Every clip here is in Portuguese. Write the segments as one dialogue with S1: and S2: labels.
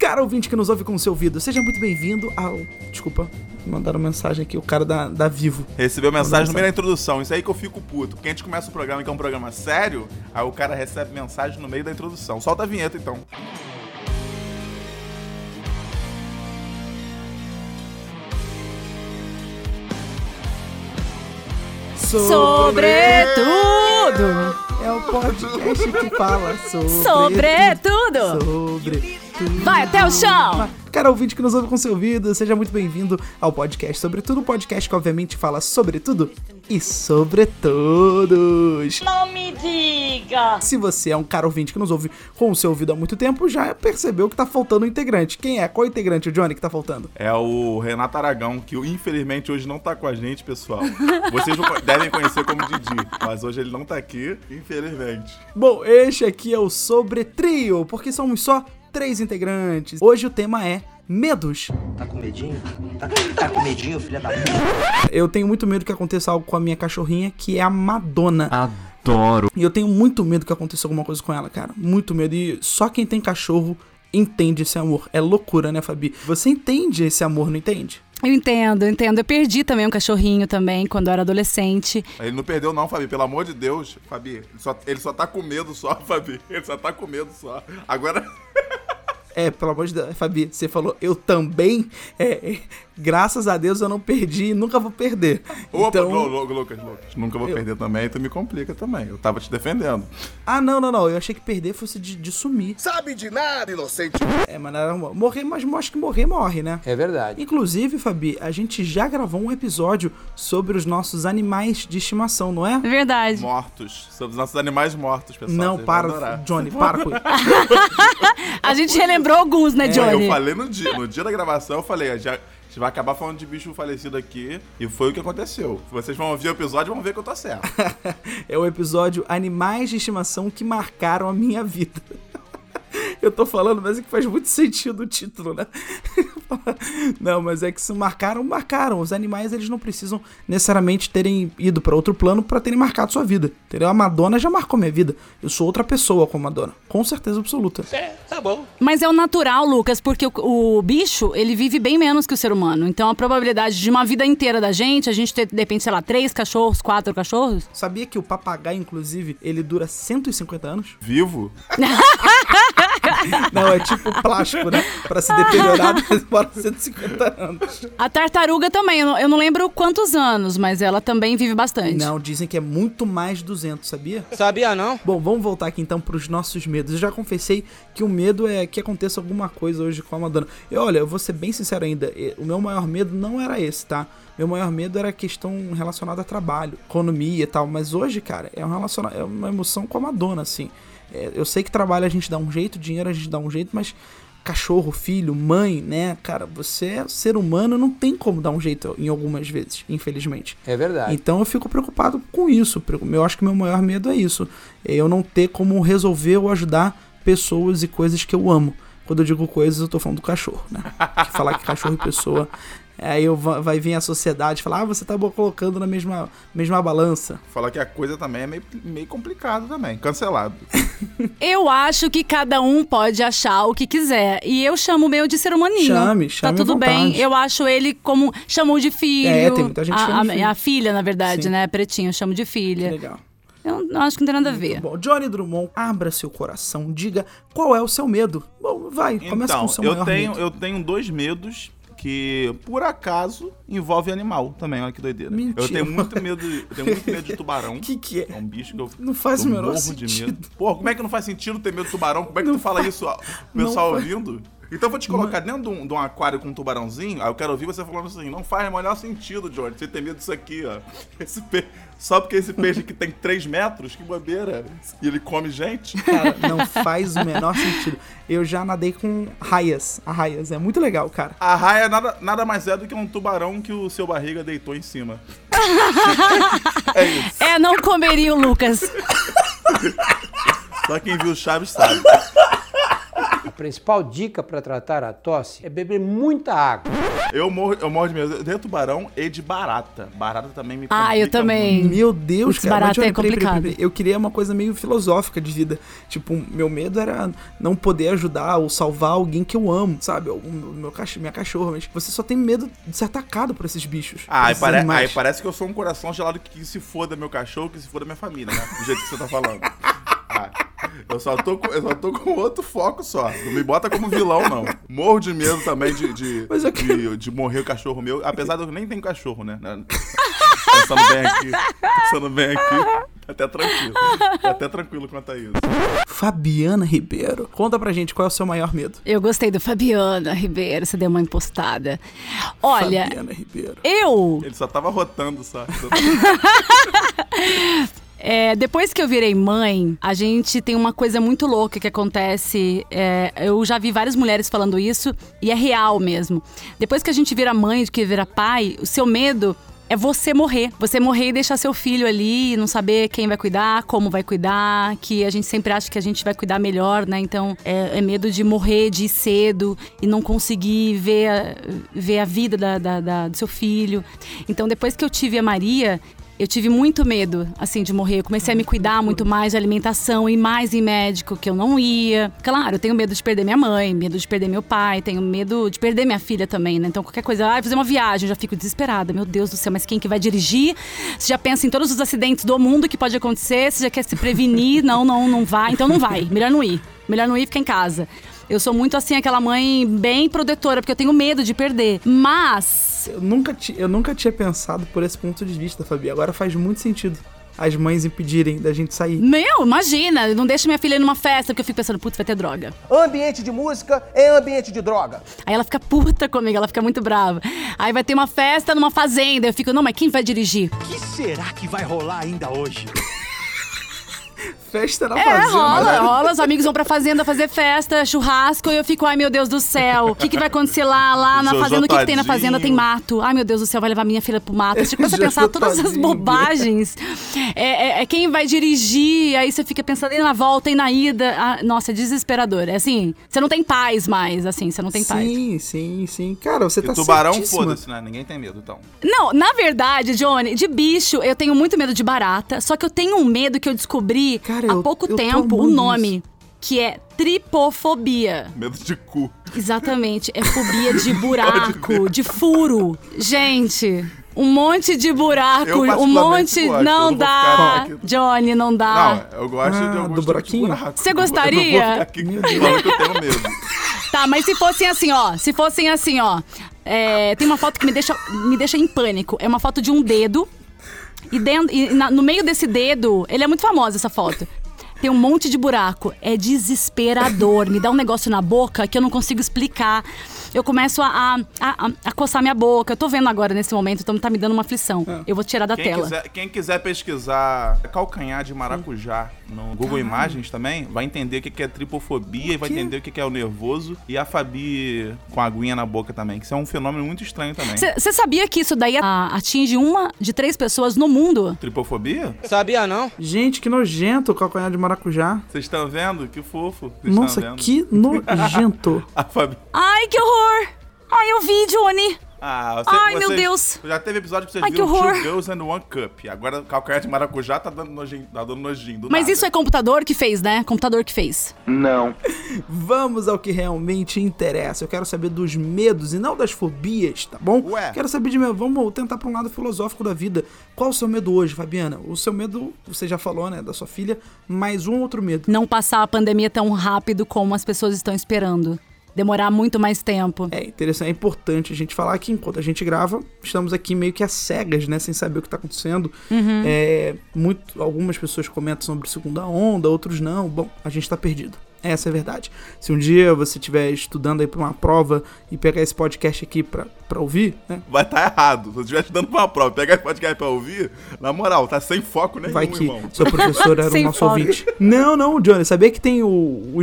S1: Cara ouvinte que nos ouve com o seu ouvido, seja muito bem-vindo ao. Desculpa, mandaram mensagem aqui, o cara da, da Vivo.
S2: Recebeu mensagem no meio da introdução, isso aí que eu fico puto. Porque a gente começa o programa, que é um programa sério, aí o cara recebe mensagem no meio da introdução. Solta a vinheta então.
S3: Sobretudo!
S1: É o podcast que fala sobre.
S3: Sobretudo!
S1: Sobre.
S3: Vai até o chão!
S1: Cara ouvinte que nos ouve com seu ouvido, seja muito bem-vindo ao podcast Sobretudo, um podcast que obviamente fala sobre tudo e sobre todos.
S4: Não me diga!
S1: Se você é um cara ouvinte que nos ouve com o seu ouvido há muito tempo, já percebeu que tá faltando um integrante. Quem é? Qual integrante, o Johnny, que tá faltando?
S2: É o Renato Aragão, que infelizmente hoje não tá com a gente, pessoal. Vocês devem conhecer como Didi, mas hoje ele não tá aqui, infelizmente.
S1: Bom, este aqui é o Sobre Trio, porque somos só três integrantes. Hoje o tema é medos.
S5: Tá com medinho? Tá, tá com medinho, filha da puta?
S1: Eu tenho muito medo que aconteça algo com a minha cachorrinha, que é a Madonna.
S6: Adoro.
S1: E eu tenho muito medo que aconteça alguma coisa com ela, cara. Muito medo. E só quem tem cachorro entende esse amor. É loucura, né, Fabi? Você entende esse amor, não entende?
S3: Eu entendo, eu entendo. Eu perdi também um cachorrinho também quando eu era adolescente.
S2: Ele não perdeu não, Fabi, pelo amor de Deus. Fabi, ele só, ele só tá com medo só, Fabi. Ele só tá com medo só. Agora...
S1: É, pelo amor de Deus, Fabi, você falou, eu também. É, é, graças a Deus eu não perdi e nunca vou perder.
S2: Opa,
S1: então,
S2: Lu- Lu- Lucas, Lucas, nunca vou perder também, tu me complica também. Eu tava te defendendo.
S1: Ah, não, não, não. Eu achei que perder fosse de, de sumir.
S7: Sabe de nada, inocente.
S1: É, mas não era mo- morrer, mas eu acho que morrer morre, né?
S5: É verdade.
S1: Inclusive, Fabi, a gente já gravou um episódio sobre os nossos animais de estimação, não é?
S3: É verdade.
S2: Mortos. Somos nossos animais mortos, pessoal.
S1: Não, para. Johnny, para com isso.
S3: A gente relembrou alguns, né,
S2: É,
S3: Johnny?
S2: eu falei no dia, no dia da gravação, eu falei, já, a gente vai acabar falando de bicho falecido aqui, e foi o que aconteceu. Vocês vão ouvir o episódio e vão ver que eu tô certo.
S1: É o episódio Animais de Estimação que marcaram a minha vida. Eu tô falando, mas é que faz muito sentido o título, né? Não, mas é que se marcaram, marcaram. Os animais, eles não precisam necessariamente terem ido pra outro plano pra terem marcado sua vida. Entendeu? A Madonna já marcou minha vida. Eu sou outra pessoa com a Madonna. Com certeza absoluta.
S7: É, tá bom.
S3: Mas é o natural, Lucas, porque o, o bicho, ele vive bem menos que o ser humano. Então a probabilidade de uma vida inteira da gente, a gente ter, de repente, sei lá, três cachorros, quatro cachorros.
S1: Sabia que o papagaio, inclusive, ele dura 150 anos?
S2: Vivo?
S1: Não, é tipo plástico, né? Pra se deteriorar, demora 150 anos.
S3: A tartaruga também, eu não, eu não lembro quantos anos, mas ela também vive bastante.
S1: Não, dizem que é muito mais de 200, sabia?
S5: Sabia não?
S1: Bom, vamos voltar aqui então pros nossos medos. Eu já confessei que o medo é que aconteça alguma coisa hoje com a Madonna. E olha, eu vou ser bem sincero ainda, o meu maior medo não era esse, tá? Meu maior medo era a questão relacionada a trabalho, economia e tal, mas hoje, cara, é, um relaciona é uma emoção com a Madonna, assim. É, eu sei que trabalho a gente dá um jeito, dinheiro a gente dá um jeito, mas cachorro, filho, mãe, né, cara, você é ser humano, não tem como dar um jeito em algumas vezes, infelizmente.
S5: É verdade.
S1: Então eu fico preocupado com isso. Eu acho que meu maior medo é isso. É eu não ter como resolver ou ajudar pessoas e coisas que eu amo. Quando eu digo coisas, eu tô falando do cachorro, né? Falar que cachorro e pessoa. Aí eu va- vai vir a sociedade e falar, ah, você tá colocando na mesma, mesma balança.
S2: Falar que a coisa também é meio, meio complicado também. Cancelado.
S3: Eu acho que cada um pode achar o que quiser. E eu chamo o meu de ser humaninho.
S1: Chame, chame
S3: Tá tudo bem. Eu acho ele como. Chamou de filho.
S1: É, tem muita gente que
S3: a,
S1: chama de
S3: a-
S1: filho.
S3: a filha, na verdade,
S1: Sim.
S3: né? Pretinho, eu chamo de filha.
S1: Legal.
S3: Eu não acho que não tem nada a ver.
S1: Bom, Johnny Drummond, abra seu coração, diga qual é o seu medo. Bom, vai, começa com
S2: Então,
S1: o seu
S2: eu
S1: maior
S2: tenho,
S1: medo.
S2: eu tenho dois medos que, por acaso, envolvem animal também. Olha que doideira.
S1: Mentira.
S2: Eu tenho muito medo, eu tenho muito medo de tubarão.
S1: O que que é?
S2: É um bicho que eu
S1: Não faz
S2: eu
S1: o menor
S2: morro
S1: sentido.
S2: de medo. Pô, como é que não faz sentido ter medo de tubarão? Como é que
S1: Não
S2: tu fala
S1: faz-
S2: isso, ó, o pessoal
S1: faz-
S2: ouvindo? Então eu vou te colocar dentro de um, de um aquário com um tubarãozinho, aí eu quero ouvir você falando assim, não faz o menor sentido, Johnny, você tem medo disso aqui, ó. Esse pe... Só porque esse peixe aqui tem 3 metros, que bobeira. E ele come gente.
S1: Cara, não faz o menor sentido. Eu já nadei com raias. A raias é muito legal, cara.
S2: A raia nada, nada mais é do que um tubarão que o seu barriga deitou em cima. é isso.
S3: É, não comeria o Lucas.
S2: Só quem viu o Chaves sabe.
S6: Principal dica para tratar a tosse é beber muita água.
S2: Eu morro, eu morro de medo de tubarão e de barata. Barata também me
S3: Ah, eu também.
S2: muito.
S1: Meu Deus,
S3: Putz,
S1: cara. mas,
S3: barato
S1: Johnny,
S3: é
S1: peraí, peraí,
S3: complicado.
S1: peraí. Eu queria uma coisa meio filosófica de vida. Tipo, meu medo era não poder ajudar ou salvar alguém que eu amo, sabe? O meu cachorro, minha cachorra. Mas você só tem medo de ser atacado por esses bichos.
S2: Ah, aí,
S1: esses
S2: pare- aí parece que eu sou um coração gelado que se foda meu cachorro, que se foda minha família, né? Do jeito que você tá falando. Ah, eu, só tô com, eu só tô com outro foco só. Não me bota como vilão, não. Morro de medo também de, de,
S1: Mas eu
S2: de, de morrer o cachorro meu. Apesar de eu nem ter cachorro, né? Pensando bem aqui. Pensando bem aqui. Tá até tranquilo. Tá até tranquilo quanto a isso.
S1: Fabiana Ribeiro. Conta pra gente qual é o seu maior medo.
S3: Eu gostei do Fabiana Ribeiro, você deu uma impostada. Olha,
S1: Fabiana Ribeiro.
S3: eu,
S2: Ele só tava rotando, só.
S3: é, depois que eu virei mãe, a gente tem uma coisa muito louca que acontece. é, eu já vi várias mulheres falando isso e é real mesmo. Depois que a gente vira mãe, que vira pai, o seu medo é você morrer. Você morrer e deixar seu filho ali, não saber quem vai cuidar, como vai cuidar, que a gente sempre acha que a gente vai cuidar melhor, né? Então é, é medo de morrer, de ir cedo e não conseguir ver a, ver a vida da- da- da- do seu filho. Então depois que eu tive a Maria, eu tive muito medo, assim, de morrer. Eu comecei a me cuidar muito mais de alimentação e mais em médico, que eu não ia. Claro, eu tenho medo de perder minha mãe, medo de perder meu pai, tenho medo de perder minha filha também, né? Então, qualquer coisa, ah, fazer uma viagem, eu já fico desesperada. Meu Deus do céu, mas quem que vai dirigir? Você já pensa em todos os acidentes do mundo que pode acontecer, você já quer se prevenir. Não, não, não vai. Então não vai. Melhor não ir. Melhor não ir ficar em casa. Eu sou muito assim, aquela mãe bem protetora, porque eu tenho medo de perder. Mas
S1: Eu nunca, ti- eu nunca tinha pensado por esse ponto de vista, Fabi. Agora faz muito sentido as mães impedirem da gente sair.
S3: Meu, imagina, não deixa minha filha ir numa festa, porque eu fico pensando, putz, vai ter droga.
S5: Ambiente de música é ambiente de droga.
S3: Aí ela fica puta comigo, ela fica muito brava. Aí vai ter uma festa numa fazenda, eu fico, não, mas quem vai dirigir?
S8: O que será que vai rolar ainda hoje?
S1: Festa na
S3: É,
S1: fazenda.
S3: rola, rola, os amigos vão pra fazenda fazer festa, churrasco, e eu fico, ai meu Deus do céu, o que, que vai acontecer lá, lá na
S2: Jojo
S3: fazenda, o que, que tem na fazenda? Tem mato. Ai meu Deus do céu, vai levar minha filha pro mato. Você começa a pensar todas as
S1: tadinho.
S3: bobagens. É, é- é quem vai dirigir, aí você fica pensando e na volta e na ida. Ah, nossa, é desesperador. É assim, você não tem paz mais, assim, você não tem paz.
S1: Sim, sim, sim. Cara, você
S2: E
S1: tá
S2: tubarão, foda-se, né? Ninguém tem medo, então.
S3: Não, na verdade, Johnny, de bicho, eu tenho muito medo de barata. Só que eu tenho um medo que eu descobri
S1: Cara,
S3: há
S1: eu-
S3: pouco
S1: eu
S3: tempo, o
S1: amando
S3: nome,
S1: isso.
S3: que é tripofobia.
S2: Medo de cu.
S3: Exatamente, é fobia de buraco, de furo. Gente, um monte de buraco,
S2: Eu
S3: um monte.
S2: gosto, eu
S3: não dá.
S2: ficar.
S3: Johnny, não dá.
S2: Não, eu gosto
S1: Ah,
S2: de alguns
S1: do buraquinho?
S2: buraco.
S3: Você
S2: Eu não vou
S3: gostaria?
S2: aqui falando que eu tenho medo.
S3: Tá, mas se fossem assim, ó. Se fossem assim, ó. é, tem uma foto que me deixa, me deixa em pânico. É uma foto de um dedo. E, dentro, e na- no meio desse dedo, ele é muito famosa essa foto. Tem um monte de buraco. É desesperador. Me dá um negócio na boca que eu não consigo explicar. Eu começo a, a, a, a coçar minha boca. Eu tô vendo agora nesse momento, então tá me dando uma aflição. Eu vou tirar da
S2: Quem
S3: tela.
S2: quiser, quem quiser pesquisar calcanhar de maracujá no Google Imagens também, vai entender o que é tripofobia e vai entender o que é o nervoso. E a Fabi com a aguinha na boca também, que isso é um fenômeno muito estranho também.
S3: Você sabia que isso daí atinge uma de três pessoas no mundo?
S2: Tripofobia?
S5: Sabia não?
S1: Gente, que nojento o calcanhar de maracujá.
S2: Vocês estão vendo? Que fofo. Vocês
S1: Nossa, que nojento.
S2: A Fabi...
S3: Ai, que horror! Ai, eu vi, Johnny!
S2: Ah, você,
S3: Ai, meu Deus.
S2: Já teve episódio que vocês
S3: Ai, que
S2: viram
S3: horror.
S2: Two Girls and One Cup. Agora calcanhar de maracujá tá dando nojinho. Tá dando nojinho do
S3: Mas
S2: nada.
S3: isso é computador que fez, né? Computador que fez.
S1: Vamos ao que realmente interessa. Eu quero saber dos medos e não das fobias, tá bom?
S2: Ué.
S1: Quero saber de medo. Vamos tentar pra um lado filosófico da vida. Qual o seu medo hoje, Fabiana? O seu medo, você já falou, né, da sua filha, mais um outro medo.
S3: Não passar a pandemia tão rápido como as pessoas estão esperando. Demorar muito mais tempo.
S1: É interessante, é importante a gente falar que enquanto a gente grava, estamos aqui meio que às cegas, né? Sem saber o que tá acontecendo. É, muito, algumas pessoas comentam sobre segunda onda, outros não. Bom, a gente tá perdido. Essa é a verdade. Se um dia você estiver estudando aí pra uma prova e pegar esse podcast aqui pra, pra ouvir, né?
S2: Vai estar errado. Se você estiver estudando pra uma prova, pegar esse podcast pra ouvir, na moral, tá sem foco nenhum,
S1: Vai que
S2: irmão.
S1: seu professor era o nosso
S3: foco.
S1: ouvinte. Não, não, Johnny. Sabia que tem o. o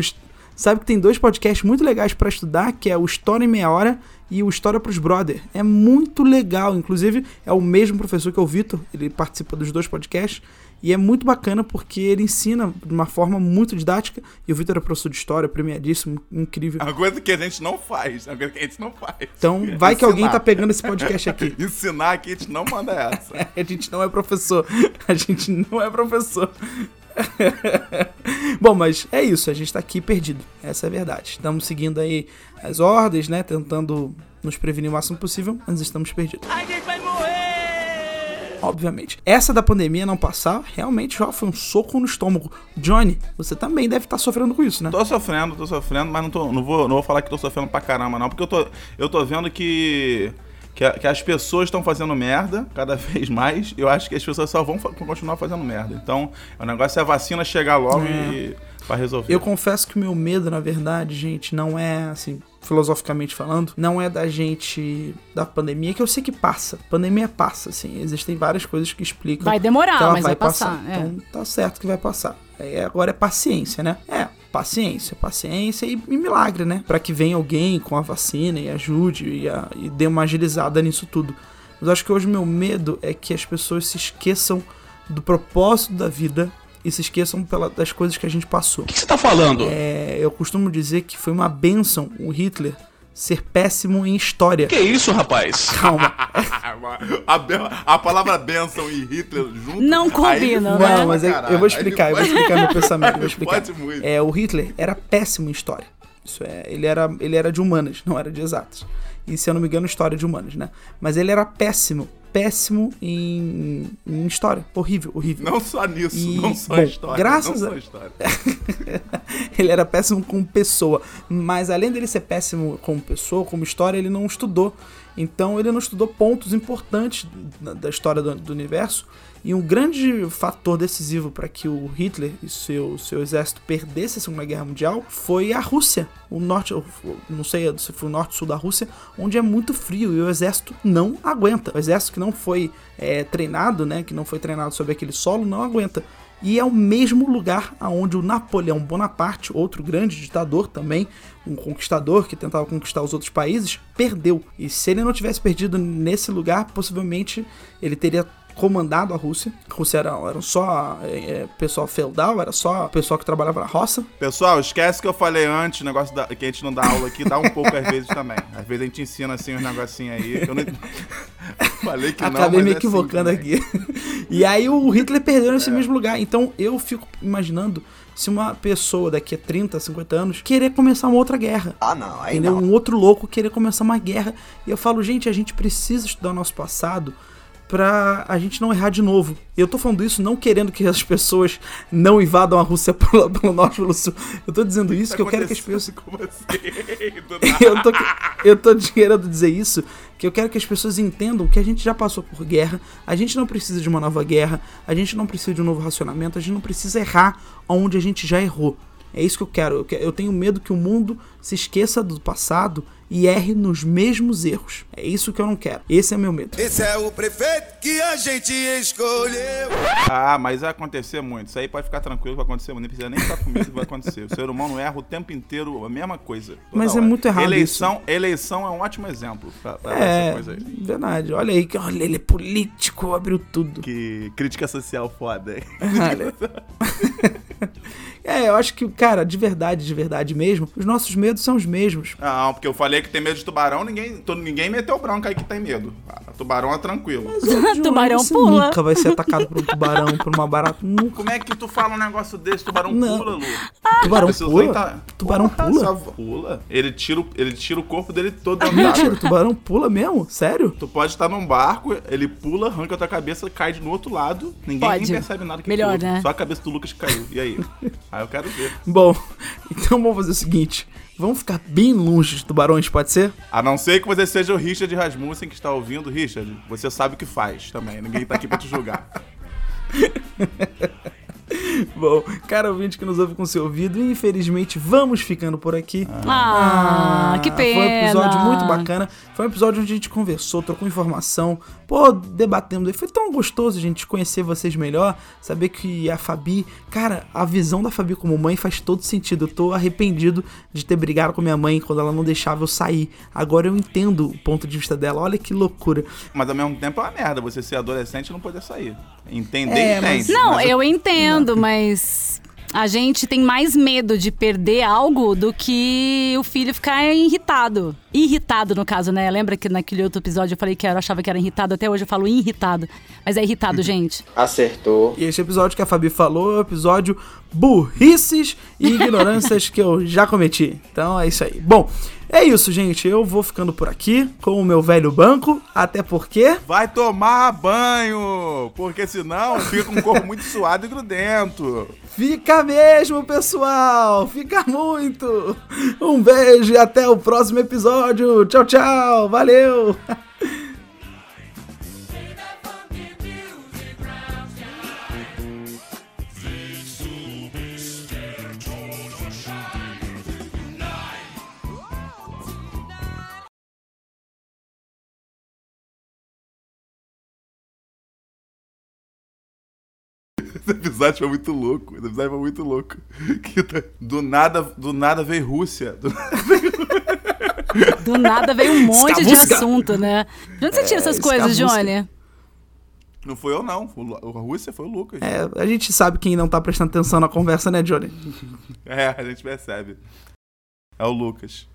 S1: sabe que tem dois podcasts muito legais pra estudar, que é o História em Meia Hora e o História pros Brother. É muito legal. Inclusive, é o mesmo professor que é o Vitor. Ele participa dos dois podcasts. E é muito bacana porque ele ensina de uma forma muito didática. E o Vitor é professor de história, premiadíssimo, incrível.
S2: É uma coisa que a gente não faz. É uma coisa que a gente não faz.
S1: Então, vai que alguém tá pegando esse podcast aqui.
S2: Ensinar aqui, a gente não manda essa.
S1: a gente não é professor. A gente não é professor. Bom, mas é isso, a gente tá aqui perdido. Essa é a verdade. Estamos seguindo aí as ordens, né? Tentando nos prevenir o máximo possível, mas estamos perdidos.
S8: A gente vai morrer!
S1: Obviamente. Essa da pandemia não passar, realmente já foi um soco no estômago. Johnny, você também deve estar sofrendo com isso, né?
S2: Tô sofrendo, tô sofrendo, mas não, tô, não, vou, não vou falar que tô sofrendo pra caramba, não, porque eu tô, eu tô vendo que. Que, que as pessoas estão fazendo merda cada vez mais. Eu acho que as pessoas só vão fa- continuar fazendo merda. Então, o negócio é a vacina chegar logo e pra resolver.
S1: Eu confesso que o meu medo, na verdade, gente, não é assim, filosoficamente falando, não é da gente da pandemia, que eu sei que passa. Pandemia passa, assim, existem várias coisas que explicam.
S3: Vai demorar,
S1: que ela
S3: mas
S1: vai
S3: vai passar, é.
S1: Então tá certo que vai passar. É, agora é paciência, né? É, paciência, paciência e, e milagre, né? Pra que venha alguém com a vacina e ajude e, a- e dê uma agilizada nisso tudo. Mas acho que hoje o meu medo é que as pessoas se esqueçam do propósito da vida e se esqueçam pela- das coisas que a gente passou.
S8: O que você tá falando?
S1: É, eu costumo dizer que foi uma benção o Hitler ser péssimo em história.
S8: Que isso, rapaz?
S1: Calma.
S2: a, a palavra benção e Hitler junto.
S3: Não combinam, né?
S1: Não, mas é- eu vou explicar, eu vou explicar meu pensamento, eu vou explicar.
S2: Pode muito.
S1: É, o Hitler era péssimo em história. Isso é, ele era, ele era de humanas, não era de exatas. E se eu não me engano, história de humanas, né? Mas ele era péssimo, péssimo em, em história. Horrível, horrível.
S2: Não só nisso,
S1: E,
S2: não só
S1: bom,
S2: história.
S1: graças
S2: não
S1: a-
S2: só história.
S1: ele era péssimo como pessoa. Mas além dele ser péssimo como pessoa, como história, ele não estudou. Então ele não estudou pontos importantes da, história do, do universo. E um grande fator decisivo para que o Hitler e seu, seu exército perdesse a Segunda Guerra Mundial foi a Rússia. O norte, não sei se foi o norte ou sul da Rússia, onde é muito frio e o exército não aguenta. O exército que não foi é, treinado, né, que não foi treinado sobre aquele solo, não aguenta. E é o mesmo lugar aonde o Napoleão Bonaparte, outro grande ditador também, um conquistador que tentava conquistar os outros países, perdeu. E se ele não tivesse perdido nesse lugar, possivelmente ele teria comandado a Rússia. A Rússia era, era só é, é, pessoal feudal, era só pessoal que trabalhava na roça.
S2: Pessoal, esquece que eu falei antes, o negócio da- que a gente não dá aula aqui, dá um pouco às vezes também. Às vezes a gente ensina assim uns negocinhos aí. Eu não... falei que não,
S1: Acabei
S2: mas
S1: me
S2: é assim
S1: equivocando aqui. e aí o Hitler perdeu nesse mesmo lugar. Então eu fico imaginando se uma pessoa daqui a 30, 50 anos querer começar uma outra guerra.
S7: Ah, não, aí
S1: entendeu?
S7: não.
S1: Um outro louco querer começar uma guerra. E eu falo, gente, a gente precisa estudar o nosso passado pra a gente não errar de novo. Eu tô falando isso não querendo que as pessoas não invadam a Rússia pelo, pelo norte pelo sul. Eu tô dizendo isso que eu quero que as pessoas eu tô, eu tô querendo dizer isso, que eu quero que as pessoas entendam que a gente já passou por guerra, a gente não precisa de uma nova guerra, a gente não precisa de um novo racionamento, a gente não precisa errar onde a gente já errou. É isso que eu quero. Eu, que- eu tenho medo que o mundo se esqueça do passado e erre nos mesmos erros. É isso que eu não quero. Esse é meu medo.
S7: Esse é o prefeito que a gente escolheu.
S2: Ah, mas vai acontecer muito. Isso aí pode ficar tranquilo, vai acontecer muito. Não precisa nem ficar com medo que vai acontecer. O ser humano erra o tempo inteiro a mesma coisa.
S1: Mas é
S2: hora.
S1: muito errado
S2: Eleição, eleição é um ótimo exemplo pra, pra
S1: É,
S2: essa coisa aí.
S1: verdade. Olha aí, que- olha, ele é político, abriu tudo.
S2: Que crítica social foda.
S1: Olha. É, eu acho que, cara, de verdade, de verdade mesmo, os nossos medos são os mesmos.
S2: Não, porque eu falei que tem medo de tubarão, ninguém, todo, ninguém meteu bronca aí que tem medo. Ah, tubarão é tranquilo.
S3: Tubarão
S1: Você
S3: pula.
S1: Nunca vai ser atacado por um tubarão, por uma barata. Nunca.
S2: Como é que tu fala um negócio desse? Tubarão
S1: Não.
S2: pula, Lu.
S1: Tubarão pula?
S2: tá-
S1: Tubarão
S2: Porra,
S1: pula?
S2: só pula. Ele tira, o- ele tira o corpo dele todo dentro
S1: Mentira,
S2: d'água.
S1: tubarão pula mesmo? Sério?
S2: Tu pode estar num barco, ele pula, arranca a tua cabeça, cai de no outro lado, ninguém percebe nada que
S3: Melhor,
S2: pulou.
S3: né?
S2: Só a cabeça do Lucas caiu. E aí? aí eu quero ver.
S1: Bom, então vamos fazer o seguinte: vamos ficar bem longe de tubarões, pode ser?
S2: A não ser que você seja o Richard Rasmussen que está ouvindo. Richard, você sabe o que faz também. Ninguém tá aqui pra te julgar.
S1: Bom, cara ouvinte que nos ouve com seu ouvido, infelizmente vamos ficando por aqui.
S3: Ah, que pena.
S1: Foi um episódio muito bacana. Foi um episódio onde a gente conversou, trocou informação, pô, debatendo. E foi tão gostoso a gente conhecer vocês melhor, saber que a Fabi, cara, a visão da Fabi como mãe faz todo sentido. Eu tô arrependido de ter brigado com minha mãe quando ela não deixava eu sair. Agora eu entendo o ponto de vista dela. Olha que loucura.
S2: Mas ao mesmo tempo é uma merda você ser adolescente e não poder sair. Entender,
S1: É, mas-
S2: entende.
S3: Não,
S2: mas
S3: eu entendo, mas a gente tem mais medo de perder algo do que o filho ficar irritado. Irritado, no caso, né? Lembra que naquele outro episódio eu falei que eu achava que era irritado? Até hoje eu falo irritado. Mas é irritado, gente.
S5: Acertou.
S1: E este episódio que a Fabi falou é o episódio burrices e ignorâncias que eu já cometi. Então é isso aí. Bom, é isso, gente. Eu vou ficando por aqui com o meu velho banco, até porque.
S2: Vai tomar banho, porque senão fica com o corpo muito suado e grudento.
S1: Fica mesmo, pessoal! Fica muito! Um beijo e até o próximo episódio! Tchau, tchau! Valeu!
S2: Esse episódio foi muito louco. Esse episódio foi muito louco. Que tá- Do nada, do nada veio Rússia. Do-
S3: Do nada veio um monte de assunto, né? De onde você tira essas
S1: É,
S3: coisas,
S1: escabusca.
S3: Johnny?
S2: Não foi eu, não. A Rússia foi o Lucas.
S1: É, a gente sabe quem não tá prestando atenção na conversa, né, Johnny?
S2: É, a gente percebe. É o Lucas.